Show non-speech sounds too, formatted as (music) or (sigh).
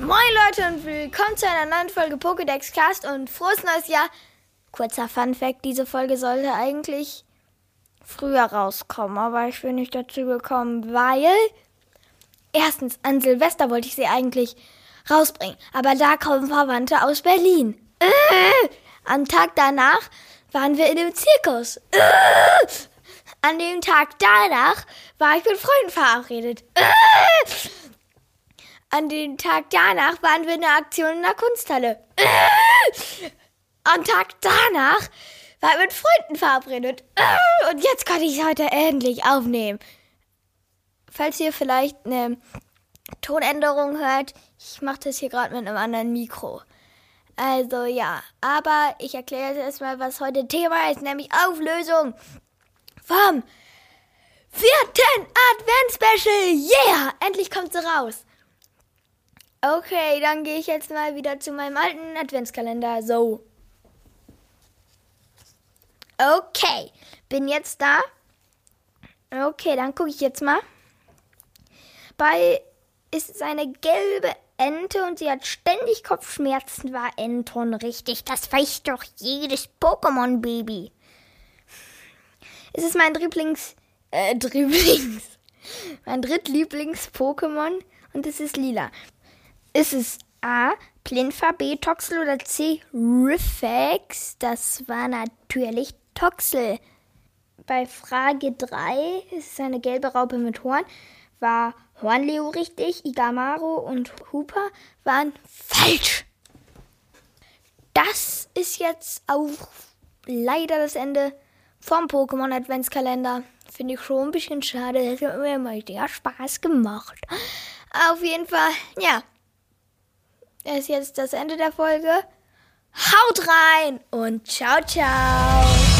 Moin Leute und willkommen zu einer neuen Folge Pokédex Cast und frohes neues Jahr. Kurzer Fun Fact, diese Folge sollte eigentlich früher rauskommen, aber ich bin nicht dazu gekommen, weil erstens an Silvester wollte ich sie eigentlich rausbringen, aber da kommen Verwandte aus Berlin. Äh, am Tag danach waren wir in dem Zirkus. Äh, an dem Tag danach war ich mit Freunden verabredet. Äh, an dem Tag danach waren wir in der Aktion in der Kunsthalle. Am Tag danach war ich mit Freunden verabredet. Und jetzt kann ich es heute endlich aufnehmen. Falls ihr vielleicht eine Tonänderung hört, ich mache das hier gerade mit einem anderen Mikro. Also ja, aber ich erkläre jetzt erstmal, was heute Thema ist, nämlich Auflösung vom vierten Advent-Special. Yeah! Endlich kommt sie raus. Okay, dann gehe ich jetzt mal wieder zu meinem alten Adventskalender. So. Okay, bin jetzt da. Okay, dann gucke ich jetzt mal. Bei ist es eine gelbe Ente und sie hat ständig Kopfschmerzen. War Enton richtig? Das weiß doch jedes Pokémon-Baby. Es ist mein Dribblings, äh, (laughs) Dribblings, mein Drittlieblings-Pokémon und es ist lila. Ist es A. Plinfa, B. Toxel oder C. Riffex? Das war natürlich Toxel. Bei Frage 3 ist es eine gelbe Raupe mit Horn. War Hornleo richtig? Igamaro und Hooper waren falsch. Das ist jetzt auch leider das Ende vom Pokémon Adventskalender. Finde ich schon ein bisschen schade. Das hat mir immer sehr Spaß gemacht. Auf jeden Fall, ja, ist jetzt das Ende der Folge. Haut rein und ciao, ciao.